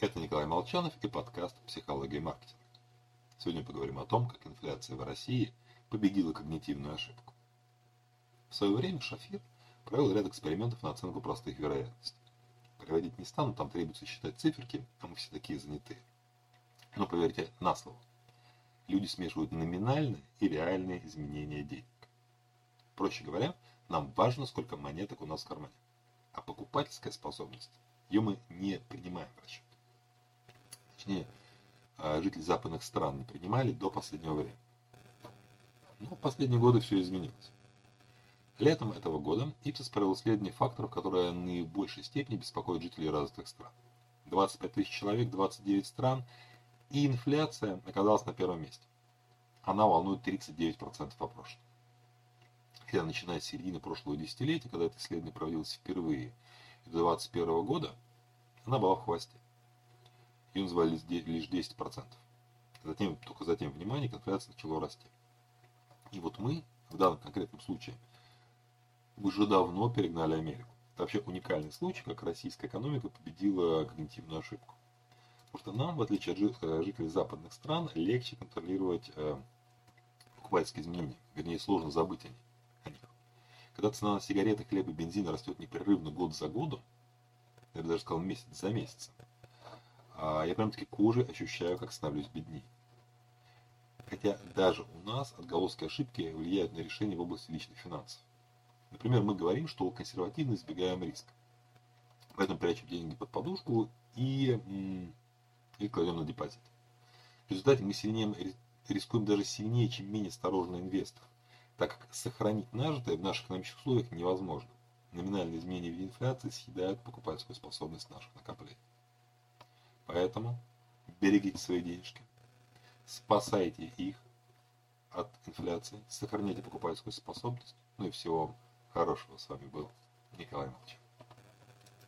Это Николай Молчанов и подкаст «Психология маркетинга». Сегодня поговорим о том, как инфляция в России победила когнитивную ошибку. В свое время Шафир провел ряд экспериментов на оценку простых вероятностей. Приводить не стану, там требуется считать циферки, а мы все такие занятые. Но поверьте на слово, люди смешивают номинальные и реальные изменения денег. Проще говоря, нам важно, сколько монеток у нас в кармане. А покупательская способность, ее мы не принимаем в расчет точнее, а, жители западных стран не принимали до последнего времени. Но в последние годы все изменилось. Летом этого года ИПСОС провел исследование факторов, которые в наибольшей степени беспокоят жителей развитых стран. 25 тысяч человек, 29 стран, и инфляция оказалась на первом месте. Она волнует 39% опрошенных. Хотя начиная с середины прошлого десятилетия, когда это исследование проводилось впервые, до 2021 года, она была в хвосте и назвали лишь 10%. Затем, только затем, внимание, инфляция начала расти. И вот мы, в данном конкретном случае, уже давно перегнали Америку. Это вообще уникальный случай, как российская экономика победила когнитивную ошибку. Потому что нам, в отличие от э, жителей западных стран, легче контролировать э, покупательские изменения. Вернее, сложно забыть о них. Когда цена на сигареты, хлеб и бензин растет непрерывно год за годом, я бы даже сказал месяц за месяцем, я прям таки кожей ощущаю, как становлюсь бедней. Хотя даже у нас отголоски ошибки влияют на решения в области личных финансов. Например, мы говорим, что консервативно избегаем риска. Поэтому прячем деньги под подушку и, и кладем на депозит. В результате мы сильнее, рискуем даже сильнее, чем менее осторожный инвестор, так как сохранить нажитое в наших экономических условиях невозможно. Номинальные изменения в инфляции съедают покупательскую способность наших накоплений. Поэтому берегите свои денежки, спасайте их от инфляции, сохраняйте покупательскую способность. Ну и всего хорошего. С вами был Николай Молчев.